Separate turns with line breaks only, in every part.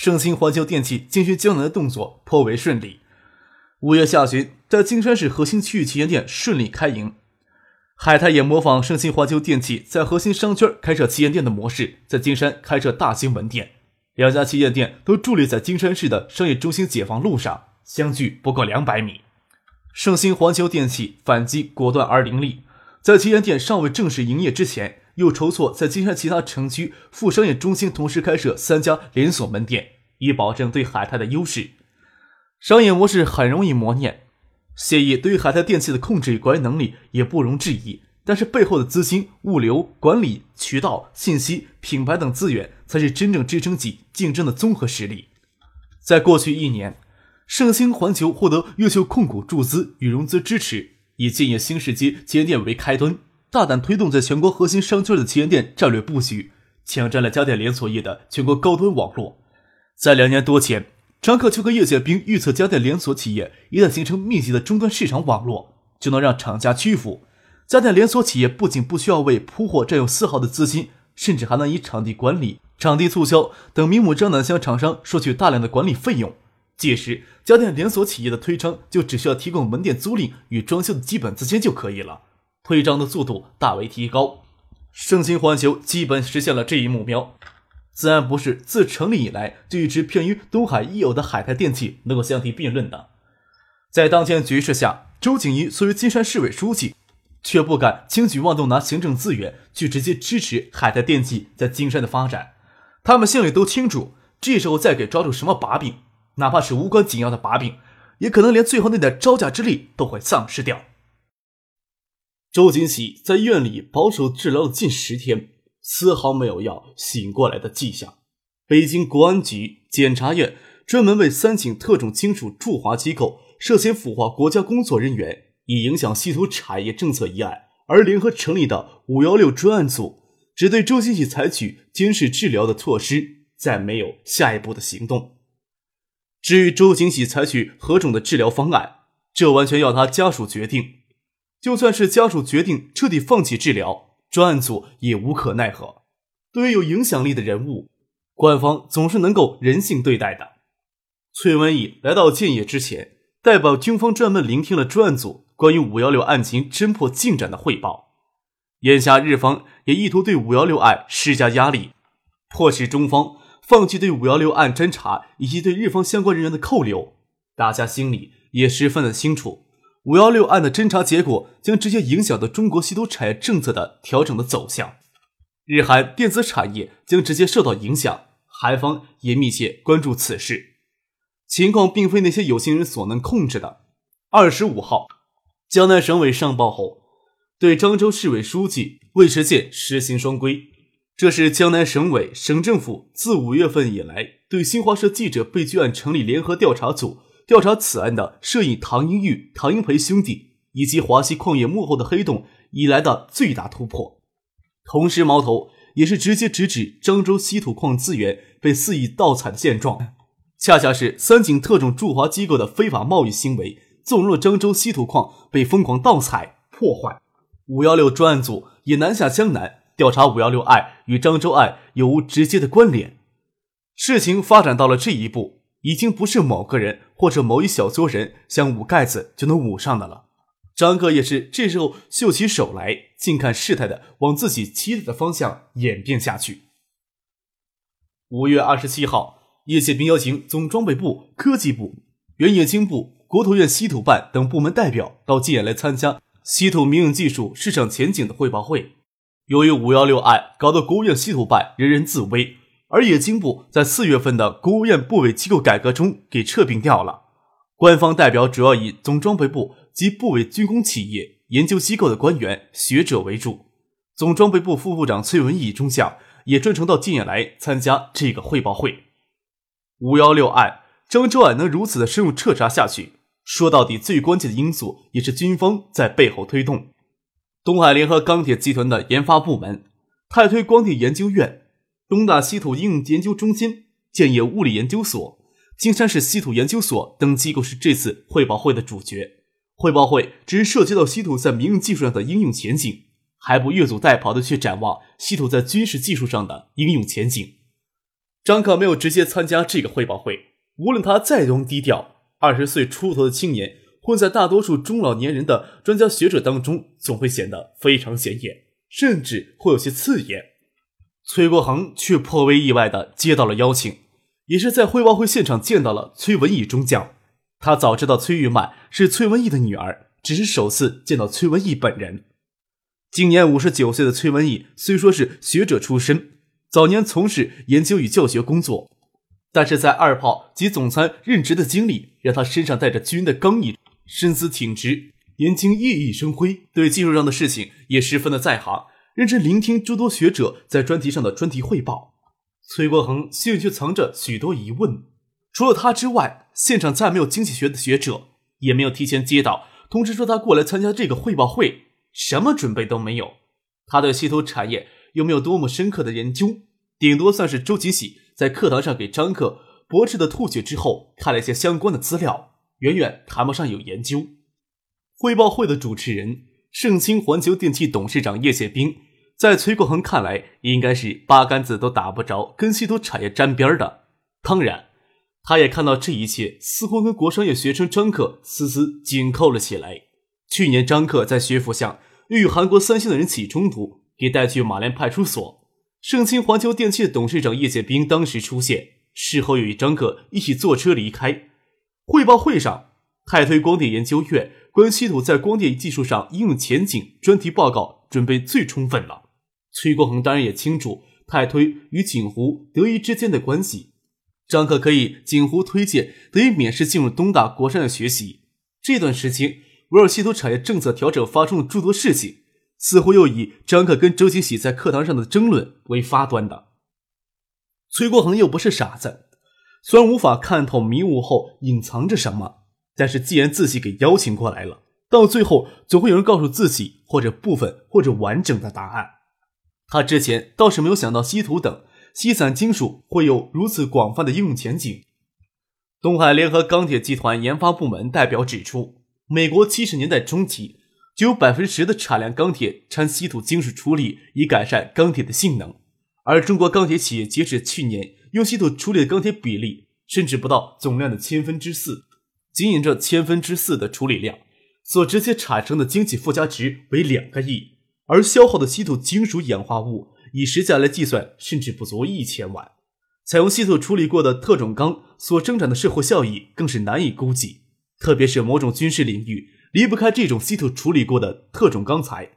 盛兴环球电器进军江南的动作颇为顺利。五月下旬，在金山市核心区域旗舰店顺利开营。海泰也模仿盛兴环球电器在核心商圈开设旗舰店的模式，在金山开设大型门店。两家旗舰店都伫立在金山市的商业中心解放路上，相距不过两百米。盛兴环球电器反击果断而凌厉，在旗舰店尚未正式营业之前。又筹措在金山其他城区副商业中心同时开设三家连锁门店，以保证对海泰的优势。商业模式很容易磨练，谢毅对于海泰电器的控制与管理能力也不容置疑。但是背后的资金、物流、管理、渠道、信息、品牌等资源，才是真正支撑起竞争的综合实力。在过去一年，盛兴环球获得越秀控股注资与融资支持，以建业新世纪旗舰店为开端。大胆推动在全国核心商圈的旗舰店战略布局，抢占了家电连锁业的全国高端网络。在两年多前，张克就和叶剑兵预测，家电连锁企业一旦形成密集的终端市场网络，就能让厂家屈服。家电连锁企业不仅不需要为铺货占用丝毫的资金，甚至还能以场地管理、场地促销等明目张胆向厂商收取大量的管理费用。届时，家电连锁企业的推张就只需要提供门店租赁与装修的基本资金就可以了。推张的速度大为提高，盛兴环球基本实现了这一目标，自然不是自成立以来就一直偏于东海已有的海泰电器能够相提并论的。在当前局势下，周景怡作为金山市委书记，却不敢轻举妄动拿行政资源去直接支持海泰电器在金山的发展。他们心里都清楚，这时候再给抓住什么把柄，哪怕是无关紧要的把柄，也可能连最后那点招架之力都会丧失掉。周景喜在院里保守治疗了近十天，丝毫没有要醒过来的迹象。北京国安局检察院专门为三井特种金属驻华机构涉嫌腐化国家工作人员，以影响稀土产业政策一案而联合成立的“五幺六”专案组，只对周景喜采取监视治疗的措施，再没有下一步的行动。至于周景喜采取何种的治疗方案，这完全要他家属决定。就算是家属决定彻底放弃治疗，专案组也无可奈何。对于有影响力的人物，官方总是能够人性对待的。崔文义来到建业之前，代表军方专门聆听了专案组关于五幺六案情侦破进展的汇报。眼下日方也意图对五幺六案施加压力，迫使中方放弃对五幺六案侦查以及对日方相关人员的扣留。大家心里也十分的清楚。五幺六案的侦查结果将直接影响到中国稀土产业政策的调整的走向，日韩电子产业将直接受到影响。韩方也密切关注此事，情况并非那些有心人所能控制的。二十五号，江南省委上报后，对漳州市委书记魏时健实行双规，这是江南省委省政府自五月份以来对新华社记者被拘案成立联合调查组。调查此案的摄影唐英玉、唐英培兄弟以及华西矿业幕后的黑洞以来的最大突破，同时矛头也是直接直指漳州稀土矿资源被肆意盗采的现状，恰恰是三井特种驻华机构的非法贸易行为，纵容了漳州稀土矿被疯狂盗采破坏。五幺六专案组也南下江南调查五幺六案与漳州案有无直接的关联。事情发展到了这一步。已经不是某个人或者某一小撮人想捂盖子就能捂上的了。张哥也是这时候秀起手来，近看事态的往自己期待的方向演变下去。五月二十七号，叶剑兵邀请总装备部、科技部、原冶金部、国土院稀土办等部门代表到建业来参加稀土民用技术市场前景的汇报会。由于五幺六案搞得国务院稀土办人人自危。而冶金部在四月份的国务院部委机构改革中给撤并掉了。官方代表主要以总装备部及部委军工企业研究机构的官员学者为主。总装备部副部长崔文义中将也专程到建业来参加这个汇报会。五幺六案张周爱能如此的深入彻查下去，说到底，最关键的因素也是军方在背后推动。东海联合钢铁集团的研发部门、泰推光电研究院、东大稀土应用研究中心、建业物理研究所、金山市稀土研究所等机构是这次汇报会的主角。汇报会只涉及到稀土在民用技术上的应用前景，还不越俎代庖的去展望稀土在军事技术上的应用前景。张克没有直接参加这个汇报会，无论他再多低调，二十岁出头的青年混在大多数中老年人的专家学者当中，总会显得非常显眼，甚至会有些刺眼。崔国恒却颇为意外的接到了邀请，也是在汇报会现场见到了崔文义中将。他早知道崔玉曼是崔文义的女儿，只是首次见到崔文义本人。今年五十九岁的崔文义虽说是学者出身，早年从事研究与教学工作，但是在二炮及总参任职的经历，让他身上带着军的刚毅，身姿挺直，眼睛熠熠生辉，对技术上的事情也十分的在行，认真聆听诸多学者在专题上的专题汇报。崔国恒心里却藏着许多疑问。除了他之外，现场再没有经济学的学者，也没有提前接到通知说他过来参加这个汇报会，什么准备都没有。他对稀土产业又没有多么深刻的研究，顶多算是周锦喜在课堂上给张克驳斥的吐血之后看了一些相关的资料，远远谈不上有研究。汇报会的主持人盛兴环球电器董事长叶宪兵，在崔国恒看来，应该是八竿子都打不着跟稀土产业沾边的，当然。他也看到这一切似乎跟国商业学生张克丝丝紧扣了起来。去年张克在学府巷与韩国三星的人起冲突，给带去马连派出所。盛兴环球电器的董事长叶建兵当时出现，事后又与张克一起坐车离开。汇报会上，泰推光电研究院关于稀土在光电技术上应用前景专题报告准备最充分了。崔国恒当然也清楚泰推与锦湖、德仪之间的关系。张克可以锦湖推荐，得以免试进入东大国商的学习。这段时间，围绕稀土产业政策调整发生了诸多事情，似乎又以张克跟周金喜在课堂上的争论为发端的。崔国恒又不是傻子，虽然无法看透迷雾后隐藏着什么，但是既然自己给邀请过来了，到最后总会有人告诉自己或者部分或者完整的答案。他之前倒是没有想到稀土等。稀散金属会有如此广泛的应用前景。东海联合钢铁集团研发部门代表指出，美国七十年代中期就有百分之十的产量钢铁掺稀土金属处理，以改善钢铁的性能。而中国钢铁企业截止去年用稀土处理的钢铁比例，甚至不到总量的千分之四。仅仅这千分之四的处理量，所直接产生的经济附加值为两个亿，而消耗的稀土金属氧化物。以时价来计算，甚至不足一千万。采用稀土处理过的特种钢所生产的社会效益更是难以估计，特别是某种军事领域离不开这种稀土处理过的特种钢材。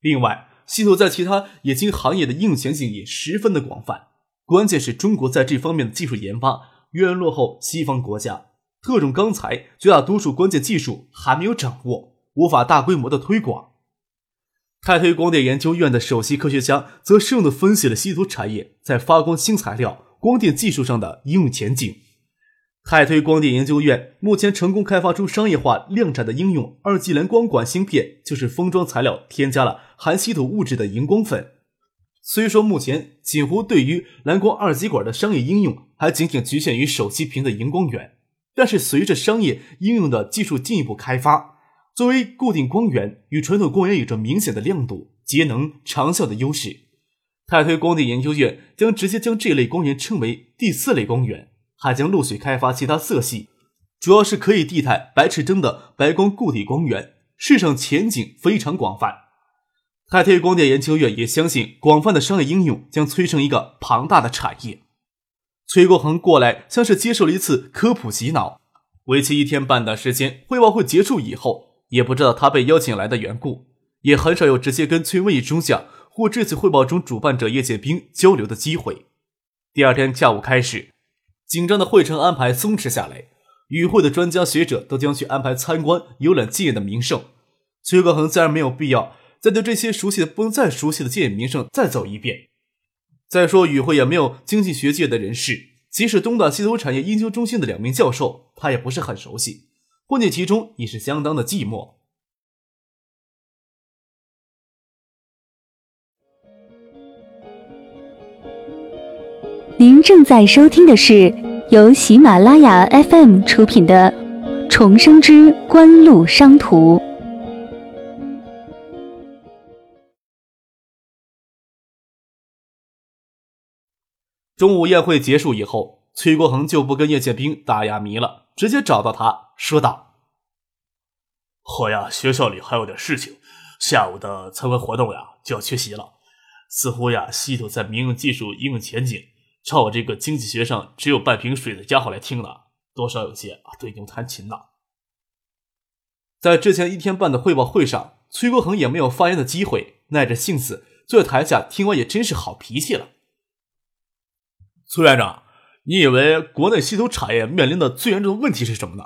另外，稀土在其他冶金行业的应用前景也十分的广泛。关键是中国在这方面的技术研发远远落后西方国家，特种钢材绝大多数关键技术还没有掌握，无法大规模的推广。泰推光电研究院的首席科学家则深入地分析了稀土产业在发光新材料光电技术上的应用前景。泰推光电研究院目前成功开发出商业化量产的应用二级蓝光管芯片，就是封装材料添加了含稀土物质的荧光粉。虽说目前锦湖对于蓝光二极管的商业应用还仅仅局限于手机屏的荧光源，但是随着商业应用的技术进一步开发。作为固定光源，与传统光源有着明显的亮度、节能、长效的优势。泰推光电研究院将直接将这类光源称为第四类光源，还将陆续开发其他色系，主要是可以地态白炽灯的白光固体光源，市场前景非常广泛。泰推光电研究院也相信，广泛的商业应用将催生一个庞大的产业。崔国恒过来像是接受了一次科普洗脑，为期一天半的时间，汇报会结束以后。也不知道他被邀请来的缘故，也很少有直接跟崔文义中将或这次汇报中主办者叶剑兵交流的机会。第二天下午开始，紧张的会程安排松弛下来，与会的专家学者都将去安排参观游览建业的名胜。崔国恒自然没有必要再对这些熟悉的不能再熟悉的建业名胜再走一遍。再说与会也没有经济学界的人士，
即使东大稀土产业研究中心的两名教授，他也不是很熟悉，混迹其中已是相当的寂寞。
您正在收听的是由喜马拉雅 FM 出品的《重生之官路商途》。
中午宴会结束以后，崔国恒就不跟叶剑兵打哑谜了，直接找到他说道：“
我呀，学校里还有点事情，下午的参观活动呀就要缺席了。似乎呀，系统在民用技术应用前景，照我这个经济学上只有半瓶水的家伙来听了，多少有些啊对牛弹琴呐。”
在之前一天半的汇报会上，崔国恒也没有发言的机会，耐着性子坐在台下听完，也真是好脾气了。
崔院长，你以为国内稀土产业面临的最严重的问题是什么呢？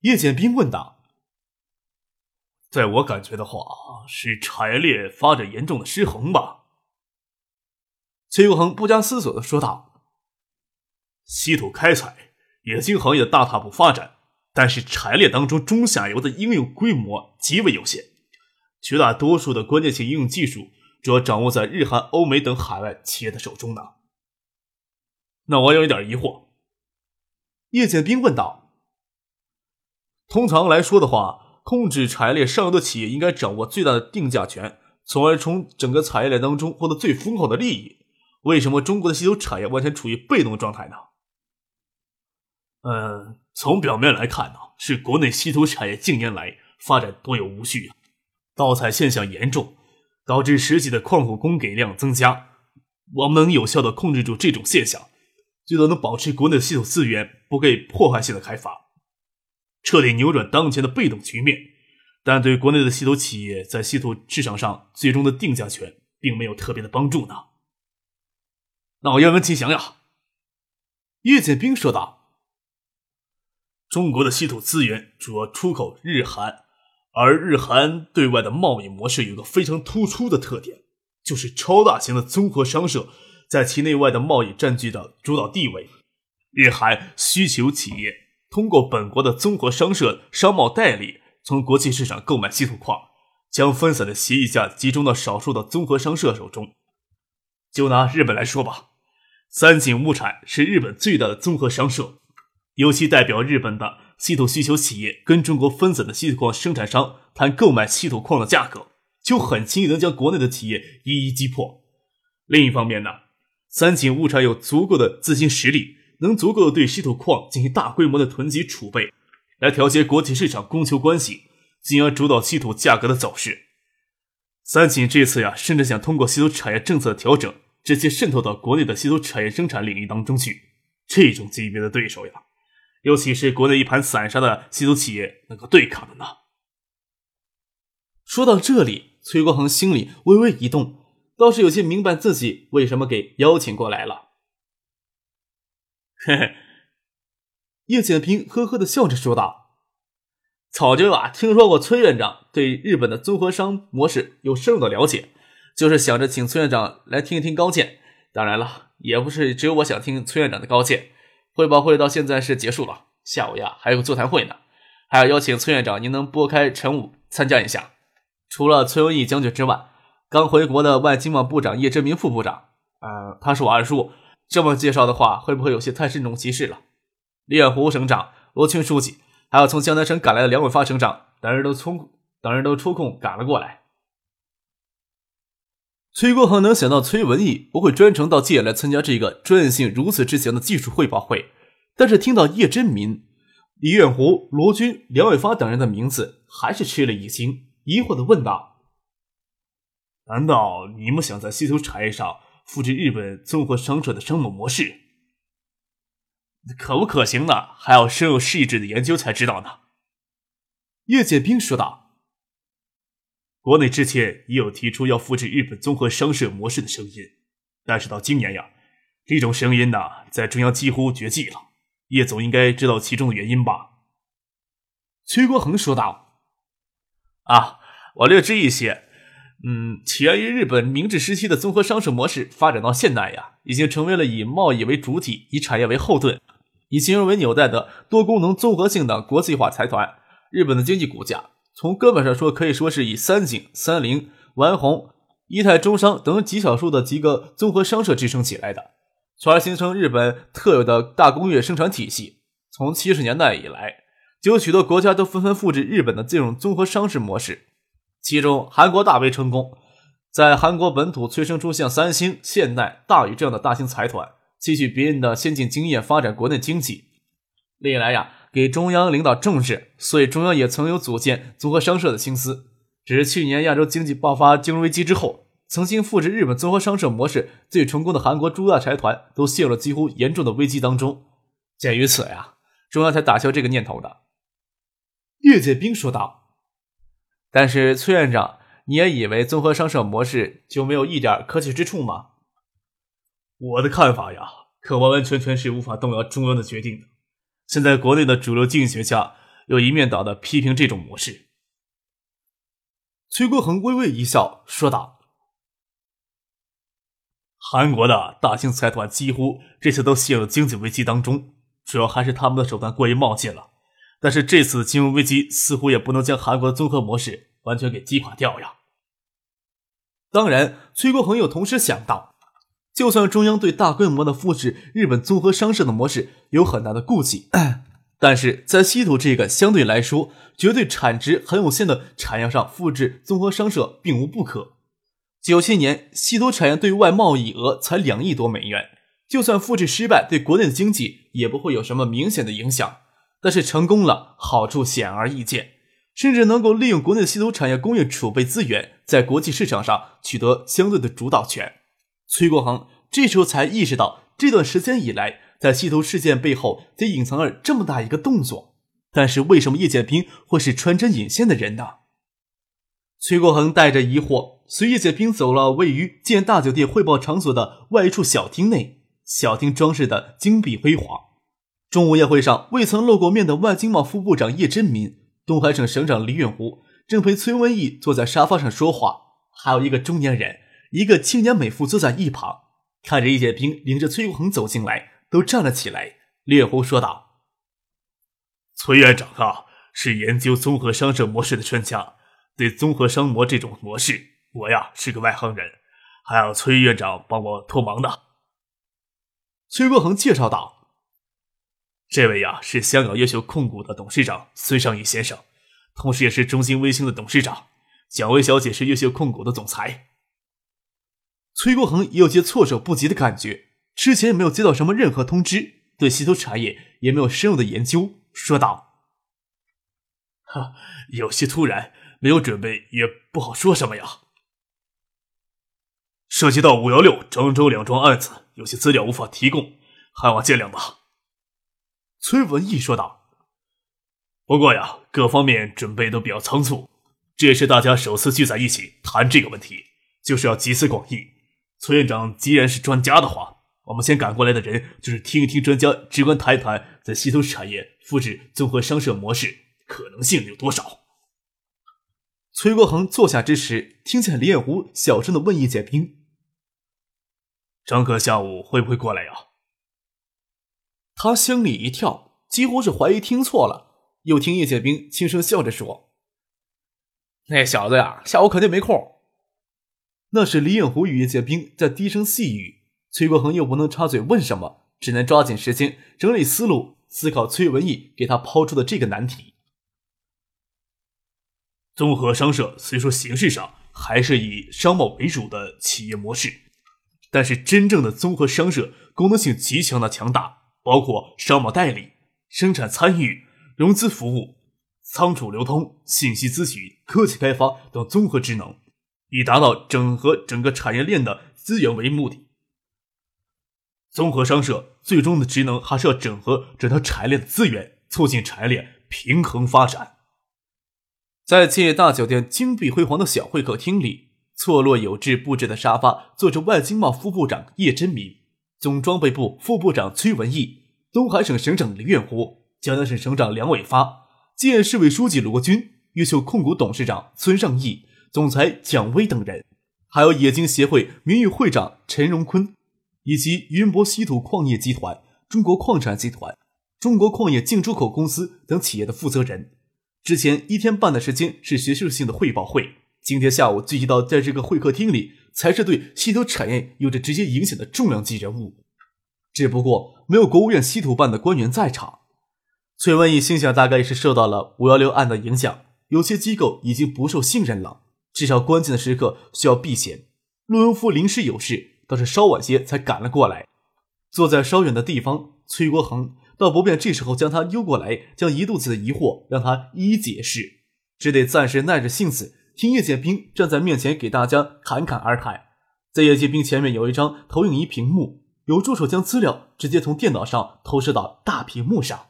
叶剑兵问道。
在我感觉的话，是产业链发展严重的失衡吧。
崔国恒不加思索的说道：“
稀土开采、冶金行业大踏步发展，但是产业链当中中下游的应用规模极为有限，绝大多数的关键性应用技术主要掌握在日韩、欧美等海外企业的手中呢。”那我有一点疑惑，
叶剑兵问道：“
通常来说的话，控制产业链上游的企业应该掌握最大的定价权，从而从整个产业链当中获得最丰厚的利益。为什么中国的稀土产业完全处于被动的状态呢？”嗯，从表面来看呢，是国内稀土产业近年来发展多有无序啊，盗采现象严重，导致实际的矿库供给量增加。我们能有效的控制住这种现象。最多能保持国内的稀土资源不被破坏性的开发，彻底扭转当前的被动局面，但对国内的稀土企业在稀土市场上最终的定价权并没有特别的帮助呢。那我愿闻其详呀。
叶剑兵说道：“
中国的稀土资源主要出口日韩，而日韩对外的贸易模式有个非常突出的特点，就是超大型的综合商社。”在其内外的贸易占据的主导地位，日韩需求企业通过本国的综合商社、商贸代理，从国际市场购买稀土矿，将分散的协议价集中到少数的综合商社手中。就拿日本来说吧，三井物产是日本最大的综合商社，尤其代表日本的稀土需求企业跟中国分散的稀土矿生产商谈购买稀土矿的价格，就很轻易能将国内的企业一一击破。另一方面呢？三井物产有足够的资金实力，能足够的对稀土矿进行大规模的囤积储备，来调节国际市场供求关系，进而主导稀土价格的走势。三井这次呀，甚至想通过稀土产业政策的调整，直接渗透到国内的稀土产业生产领域当中去。这种级别的对手呀，尤其是国内一盘散沙的稀土企业能够对抗的呢？
说到这里，崔国恒心里微微一动。倒是有些明白自己为什么给邀请过来了。
嘿嘿，
叶剑平呵呵的笑着说道：“早就啊听说过崔院长对日本的综合商模式有深入的了解，就是想着请崔院长来听一听高见。当然了，也不是只有我想听崔院长的高见。汇报会到现在是结束了，下午呀还有个座谈会呢，还要邀请崔院长您能拨开晨午参加一下。除了崔文义将军之外。”刚回国的外经贸部长叶志明副部长，呃，他是我二叔。这么介绍的话，会不会有些太慎重其事了？李远湖省长、罗群书记，还有从江南省赶来的梁伟发省长，等人都冲，等人都抽空赶了过来。崔国恒能想到崔文义不会专程到界来参加这个专业性如此之强的技术汇报会，但是听到叶真民、李远湖、罗军、梁伟发等人的名字，还是吃了一惊，疑惑的问道。
难道你们想在稀土产业上复制日本综合商社的商贸模式？可不可行呢？还要深入细致的研究才知道呢。
叶剑兵说道：“
国内之前也有提出要复制日本综合商社模式的声音，但是到今年呀，这种声音呢，在中央几乎绝迹了。叶总应该知道其中的原因吧？”
崔国恒说道：“
啊，我略知一些。”嗯，起源于日本明治时期的综合商社模式，发展到现代呀，已经成为了以贸易为主体、以产业为后盾、以金融为纽带的多功能综合性的国际化财团。日本的经济骨架，从根本上说，可以说是以三井、三菱、丸红、伊泰中商等极少数的几个综合商社支撑起来的，从而形成日本特有的大工业生产体系。从七十年代以来，就有许多国家都纷纷复制日本的这种综合商事模式。其中，韩国大为成功，在韩国本土催生出像三星、现代、大宇这样的大型财团，吸取别人的先进经验发展国内经济。历来呀，给中央领导重视，所以中央也曾有组建综合商社的心思。只是去年亚洲经济爆发金融危机之后，曾经复制日本综合商社模式最成功的韩国诸大财团都陷入了几乎严重的危机当中。鉴于此呀，中央才打消这个念头的。叶建兵说道。但是崔院长，你也以为综合商社模式就没有一点可取之处吗？
我的看法呀，可完完全全是无法动摇中央的决定的。现在国内的主流经济学家又一面倒的批评这种模式。
崔国恒微微一笑，说道：“
韩国的大型财团几乎这次都陷入经济危机当中，主要还是他们的手段过于冒进了。”但是这次金融危机似乎也不能将韩国的综合模式完全给击垮掉呀。
当然，崔国恒又同时想到，就算中央对大规模的复制日本综合商社的模式有很大的顾忌，但是在稀土这个相对来说绝对产值很有限的产业上复制综合商社并无不可。九七年稀土产业对外贸易额才两亿多美元，就算复制失败，对国内的经济也不会有什么明显的影响。但是成功了，好处显而易见，甚至能够利用国内稀土产业工业储备资源，在国际市场上取得相对的主导权。崔国恒这时候才意识到，这段时间以来，在稀土事件背后，得隐藏着这么大一个动作。但是为什么叶剑平会是穿针引线的人呢？崔国恒带着疑惑，随叶剑平走了位于建大酒店汇报场所的外一处小厅内，小厅装饰的金碧辉煌。中午宴会上，未曾露过面的外经贸副部长叶真民、东海省省长李远湖正陪崔文义坐在沙发上说话，还有一个中年人、一个青年美妇坐在一旁，看着叶剑兵领着崔国恒走进来，都站了起来。李远湖说道：“
崔院长啊，是研究综合商社模式的专家，对综合商模这种模式，我呀是个外行人，还要崔院长帮我托忙的。”
崔国恒介绍道。
这位呀是香港优秀控股的董事长孙尚义先生，同时也是中兴微星的董事长。蒋薇小姐是优秀控股的总裁。
崔国恒也有些措手不及的感觉，之前也没有接到什么任何通知，对稀土产业也没有深入的研究，说道：“
哈，有些突然，没有准备，也不好说什么呀。涉及到五幺六漳州两桩案子，有些资料无法提供，还望见谅吧。”
崔文义说道：“
不过呀，各方面准备都比较仓促，这也是大家首次聚在一起谈这个问题，就是要集思广益。崔院长既然是专家的话，我们先赶过来的人就是听一听专家直观谈一谈，在稀土产业复制综合商社模式可能性有多少。”
崔国恒坐下之时，听见李彦湖小声的问叶剑兵：“
张克下午会不会过来呀？”
他心里一跳，几乎是怀疑听错了。又听叶剑兵轻声笑着说：“那小子呀，下午肯定没空。”那是李影湖与叶剑兵在低声细语。崔国恒又不能插嘴问什么，只能抓紧时间整理思路，思考崔文义给他抛出的这个难题。
综合商社虽说形式上还是以商贸为主的企业模式，但是真正的综合商社功能性极强的强大。包括商贸代理、生产参与、融资服务、仓储流通、信息咨询、科技开发等综合职能，以达到整合整个产业链的资源为目的。综合商社最终的职能还是要整合整条产业链的资源，促进产业链平衡发展。
在建业大酒店金碧辉煌的小会客厅里，错落有致布置的沙发，坐着外经贸副部长叶真民。总装备部副部长崔文义、东海省省长李远湖、江南省省长梁伟发、建市委书记罗军、优秀控股董事长孙尚义、总裁蒋威等人，还有冶金协会名誉会长陈荣坤，以及云博稀土矿业集团、中国矿产集团、中国矿业进出口公司等企业的负责人。之前一天半的时间是学术性的汇报会，今天下午聚集到在这个会客厅里，才是对稀土产业有着直接影响的重量级人物。只不过没有国务院稀土办的官员在场。崔文义心想，大概是受到了五幺六案的影响，有些机构已经不受信任了，至少关键的时刻需要避嫌。陆文夫临时有事，倒是稍晚些才赶了过来。坐在稍远的地方，崔国恒倒不便这时候将他揪过来，将一肚子的疑惑让他一一解释，只得暂时耐着性子听叶剑兵站在面前给大家侃侃而谈。在叶剑兵前面有一张投影仪屏幕，有助手将资料直接从电脑上投射到大屏幕上。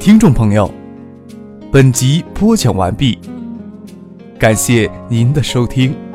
听众朋友，本集播讲完毕，感谢您的收听。